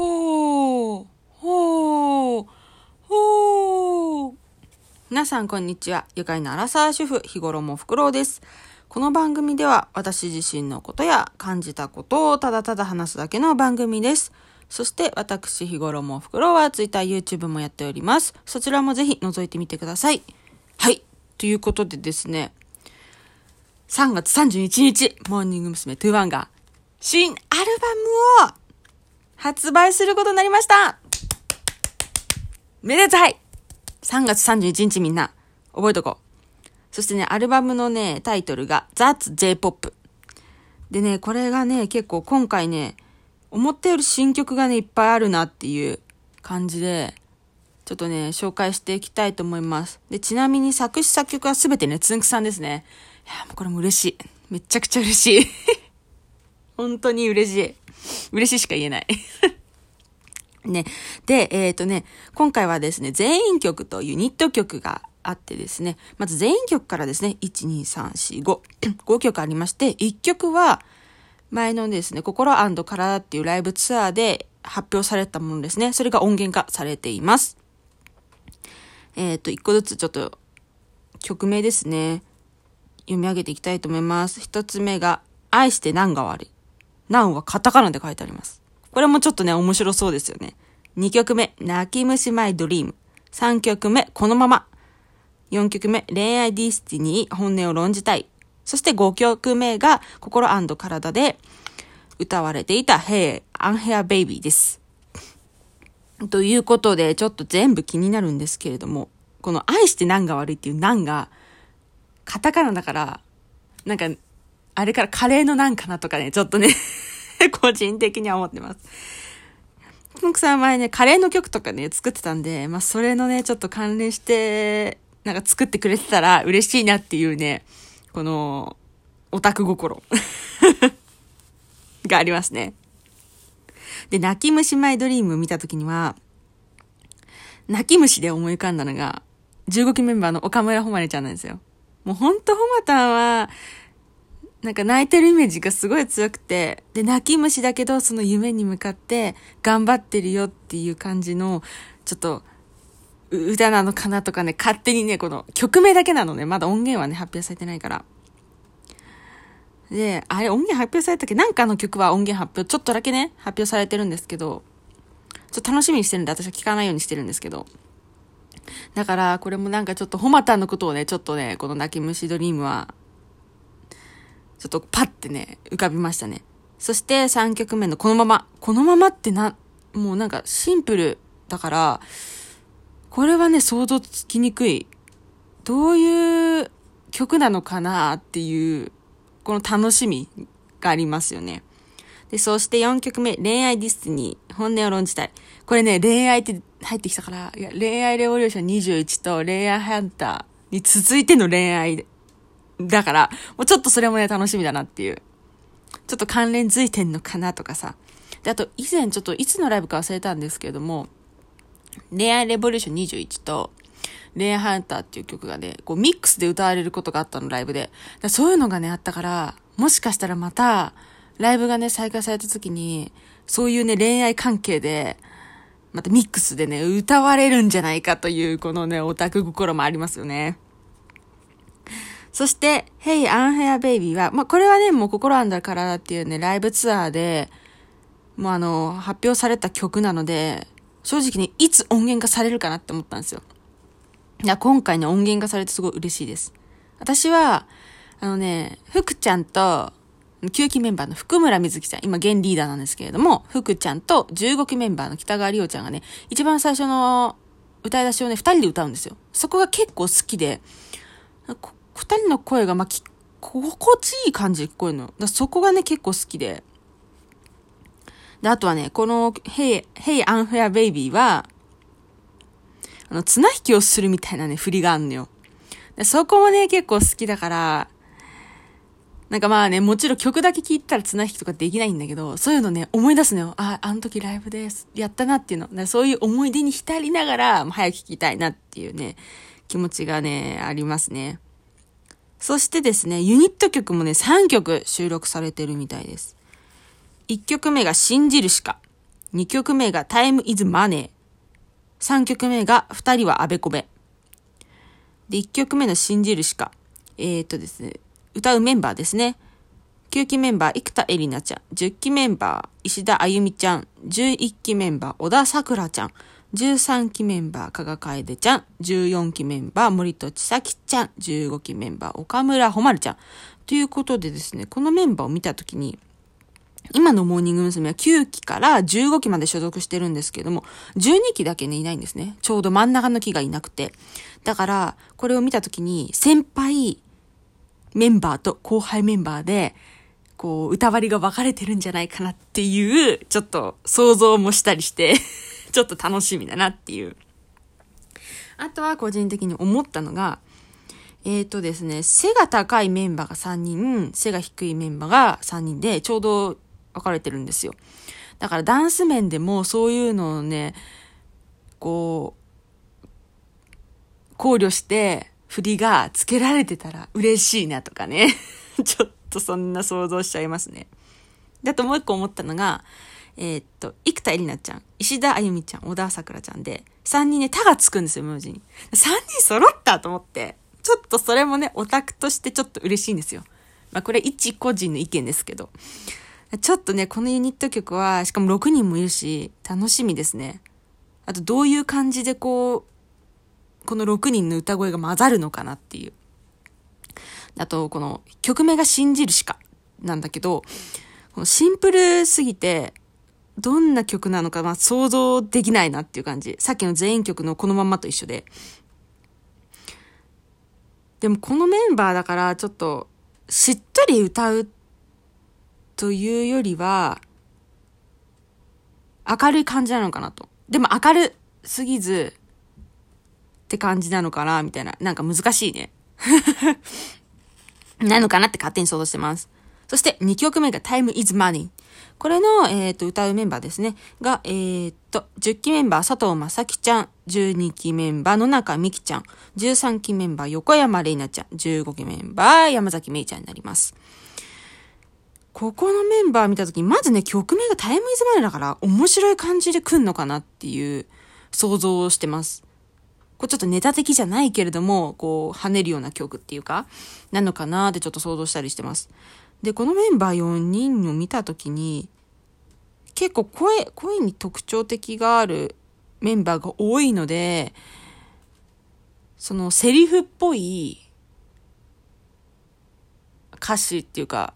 ほー、ほー、ほー。皆さんこんにちは。愉快なアラサー主婦、日頃もふくろうです。この番組では私自身のことや感じたことをただただ話すだけの番組です。そして私日頃もふくろうは Twitter、YouTube もやっております。そちらもぜひ覗いてみてください。はい。ということでですね、3月31日、モーニング娘。21が新アルバムを発売することになりましためでたい !3 月31日みんな、覚えとこう。そしてね、アルバムのね、タイトルが That's J-POP。でね、これがね、結構今回ね、思ったより新曲がね、いっぱいあるなっていう感じで、ちょっとね、紹介していきたいと思います。で、ちなみに作詞作曲はすべてね、つんくさんですね。いや、もうこれも嬉しい。めちゃくちゃ嬉しい。本当に嬉しい。嬉しいしか言えない。ね。で、えっ、とね、今回はですね、全員曲とユニット曲があってですね、まず全員曲からですね、1、2、3、4、5、5曲ありまして、1曲は、前のですね、心体っていうライブツアーで発表されたものですね。それが音源化されています。えっ、と、1個ずつちょっと曲名ですね。読み上げていきたいと思います。一つ目が、愛して何が悪い。何はカタカナで書いてあります。これもちょっとね、面白そうですよね。二曲目、泣き虫 My Dream。三曲目、このまま。四曲目、恋愛 Destiny、本音を論じたい。そして五曲目が、心体で歌われていた、Hey, Unfair Baby です。ということで、ちょっと全部気になるんですけれども、この愛して何が悪いっていう何が、カタカナだから、なんか、あれからカレーのなんかなとかね、ちょっとね、個人的には思ってます。つんくさん前ね、カレーの曲とかね、作ってたんで、まあ、それのね、ちょっと関連して、なんか作ってくれてたら嬉しいなっていうね、この、オタク心 がありますね。で、泣き虫マイドリーム見たときには、泣き虫で思い浮かんだのが、15期メンバーの岡村ほまれちゃんなんですよ。もうほんとほまたんは、なんか泣いてるイメージがすごい強くて、で、泣き虫だけど、その夢に向かって頑張ってるよっていう感じの、ちょっと、歌なのかなとかね、勝手にね、この曲名だけなのね、まだ音源はね、発表されてないから。で、あれ音源発表されたっけ？なんかの曲は音源発表、ちょっとだけね、発表されてるんですけど、ちょっと楽しみにしてるんで、私は聞かないようにしてるんですけど。だから、これもなんかちょっと、ホマタンのことをね、ちょっとね、この泣き虫ドリームは、ちょっとパッてね、浮かびましたね。そして3曲目のこのまま。このままってな、もうなんかシンプルだから、これはね、想像つきにくい。どういう曲なのかなっていう、この楽しみがありますよね。で、そして4曲目、恋愛 Destiny、本音を論じたい。これね、恋愛って入ってきたから、いや、恋愛レボリューション21と恋愛ハンターに続いての恋愛だから、もうちょっとそれもね、楽しみだなっていう。ちょっと関連づいてんのかなとかさ。で、あと、以前ちょっといつのライブか忘れたんですけれども、恋愛レボリューション21と、恋愛ハンターっていう曲がね、こうミックスで歌われることがあったの、ライブで。だそういうのがね、あったから、もしかしたらまた、ライブがね、再開された時に、そういうね、恋愛関係で、またミックスでね、歌われるんじゃないかという、このね、オタク心もありますよね。そして、Hey Unhair Baby は、まあ、これはね、もう心あんだからっていうね、ライブツアーで、もうあの、発表された曲なので、正直ね、いつ音源化されるかなって思ったんですよ。いや、今回ね、音源化されてすごい嬉しいです。私は、あのね、福ちゃんと、9期メンバーの福村瑞希ちゃん、今現リーダーなんですけれども、福ちゃんと15期メンバーの北川里央ちゃんがね、一番最初の歌い出しをね、二人で歌うんですよ。そこが結構好きで、二人の声が、まあ、き、心地いい感じで聞こえるの。だそこがね、結構好きで。で、あとはね、この、Hey, Hey Unfair Baby は、あの、綱引きをするみたいなね、振りがあんのよ。でそこもね、結構好きだから、なんかまあね、もちろん曲だけ聴いたら綱引きとかできないんだけど、そういうのね、思い出すのよ。あ、あの時ライブです。やったなっていうの。そういう思い出に浸りながら、も早く聴きたいなっていうね、気持ちがね、ありますね。そしてですね、ユニット曲もね、3曲収録されてるみたいです。1曲目が信じるしか。2曲目が Time is Money。3曲目が2人はあべこべ。で、1曲目の信じるしか。えー、っとですね、歌うメンバーですね。9期メンバー、生田絵里奈ちゃん。10期メンバー、石田あゆみちゃん。11期メンバー、小田桜ちゃん。13期メンバー、加賀楓ちゃん。14期メンバー、森戸千咲ちゃん。15期メンバー、岡村ほまるちゃん。ということでですね、このメンバーを見たときに、今のモーニング娘。は9期から15期まで所属してるんですけども、12期だけね、いないんですね。ちょうど真ん中の期がいなくて。だから、これを見たときに、先輩メンバーと後輩メンバーで、こう、歌割りが分かれてるんじゃないかなっていう、ちょっと想像もしたりしてちょっと楽しみだなっていう。あとは個人的に思ったのが、えっ、ー、とですね、背が高いメンバーが3人、背が低いメンバーが3人で、ちょうど分かれてるんですよ。だからダンス面でもそういうのをね、こう、考慮して振りがつけられてたら嬉しいなとかね。ちょっとそんな想像しちゃいますね。で、あともう一個思ったのが、えー、っと、生田絵里奈ちゃん、石田あゆみちゃん、小田桜ちゃんで、3人ね、他がつくんですよ、文字に。3人揃ったと思って、ちょっとそれもね、オタクとしてちょっと嬉しいんですよ。まあこれ一個人の意見ですけど。ちょっとね、このユニット曲は、しかも6人もいるし、楽しみですね。あと、どういう感じでこう、この6人の歌声が混ざるのかなっていう。あと、この曲名が信じるしか、なんだけど、このシンプルすぎて、どんな曲なのか、まあ、想像できないなっていう感じ。さっきの全員曲のこのまんまと一緒で。でもこのメンバーだからちょっとしっとり歌うというよりは、明るい感じなのかなと。でも明るすぎずって感じなのかなみたいな。なんか難しいね。なのかなって勝手に想像してます。そして2曲目が Time is Money。これの、えっ、ー、と、歌うメンバーですね。が、えー、と、10期メンバー佐藤正樹ちゃん、12期メンバー野中美希ちゃん、13期メンバー横山玲奈ちゃん、15期メンバー山崎芽衣ちゃんになります。ここのメンバー見たときに、まずね、曲名がタイムイズマネーだから、面白い感じで来んのかなっていう想像をしてます。これちょっとネタ的じゃないけれども、こう、跳ねるような曲っていうか、なのかなってちょっと想像したりしてます。で、このメンバー4人を見たときに、結構声、声に特徴的があるメンバーが多いので、そのセリフっぽい歌詞っていうか、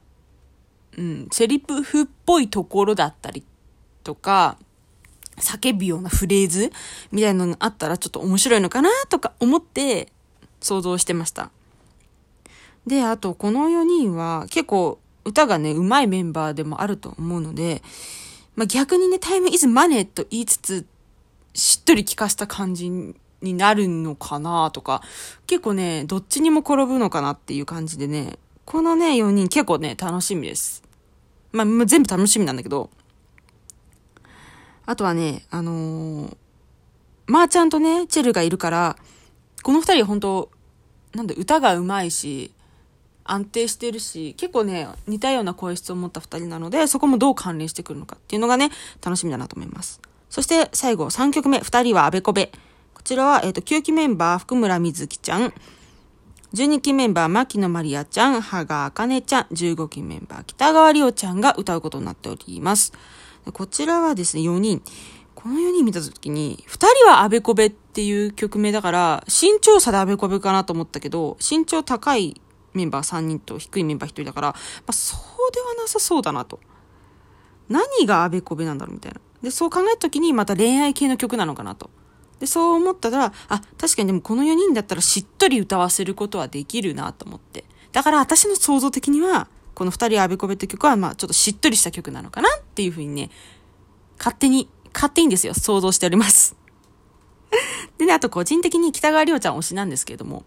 うん、セリフっぽいところだったりとか、叫ぶようなフレーズみたいなのがあったらちょっと面白いのかなとか思って想像してました。で、あとこの4人は結構歌がね、上手いメンバーでもあると思うので、まあ、逆にね、タイムイズマネーと言いつつ、しっとり聞かした感じになるのかなとか、結構ね、どっちにも転ぶのかなっていう感じでね、このね、4人結構ね、楽しみです。まあ、全部楽しみなんだけど、あとはね、あのー、まーちゃんとね、チェルがいるから、この二人本当なんで歌が上手いし、安定してるし、結構ね、似たような声質を持った二人なので、そこもどう関連してくるのかっていうのがね、楽しみだなと思います。そして最後、3曲目、二人はあべこべ。こちらは、えっ、ー、と、9期メンバー、福村瑞希ちゃん。12期メンバー、牧野まりあちゃん、羽賀あかねちゃん。15期メンバー、北川りおちゃんが歌うことになっております。こちらはですね、4人。この4人見たときに、2人はあべこべっていう曲名だから、身長差であべこべかなと思ったけど、身長高いメンバー3人と低いメンバー1人だから、まあ、そうではなさそうだなと。何があべこべなんだろうみたいな。で、そう考えた時にまた恋愛系の曲なのかなと。で、そう思ったら、あ、確かにでもこの4人だったらしっとり歌わせることはできるなと思って。だから私の想像的には、この2人あべこべって曲は、まあちょっとしっとりした曲なのかなっていうふうにね、勝手に、勝手にですよ、想像しております。でね、あと個人的に北川りょうちゃん推しなんですけれども、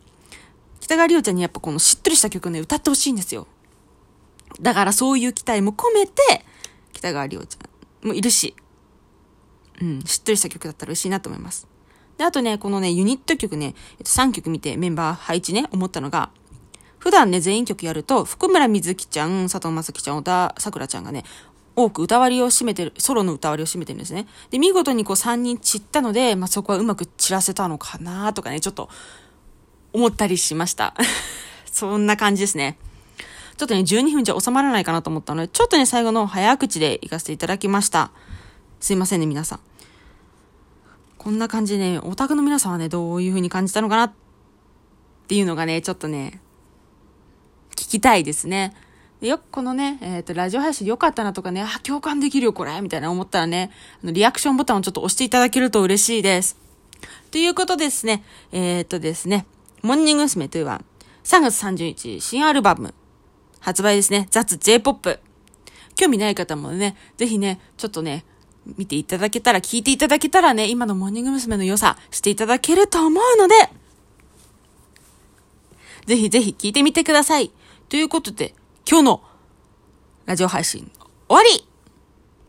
北川りおちゃんにやっぱこのしっとりした曲ね、歌ってほしいんですよ。だからそういう期待も込めて、北川りおちゃんもいるし、うん、しっとりした曲だったら嬉しいなと思います。で、あとね、このね、ユニット曲ね、3曲見てメンバー配置ね、思ったのが、普段ね、全員曲やると、福村瑞希ちゃん、佐藤正樹ちゃん、小田桜ちゃんがね、多く歌割りを占めてる、ソロの歌割りを占めてるんですね。で、見事にこう3人散ったので、まあ、そこはうまく散らせたのかなとかね、ちょっと思ったりしました。そんな感じですね。ちょっとね、12分じゃ収まらないかなと思ったので、ちょっとね、最後の早口で行かせていただきました。すいませんね、皆さん。こんな感じでね、オタクの皆さんはね、どういう風に感じたのかなっていうのがね、ちょっとね、聞きたいですね。でよくこのね、えっ、ー、と、ラジオ配信良かったなとかね、あ、共感できるよ、これみたいな思ったらね、あのリアクションボタンをちょっと押していただけると嬉しいです。ということですね、えっ、ー、とですね、モーニング娘。というは、3月30日、新アルバム、発売ですね、雑 J-POP。興味ない方もね、ぜひね、ちょっとね、見ていただけたら、聞いていただけたらね、今のモーニング娘。の良さ、していただけると思うので、ぜひぜひ聞いてみてください。ということで、今日のラジオ配信終わり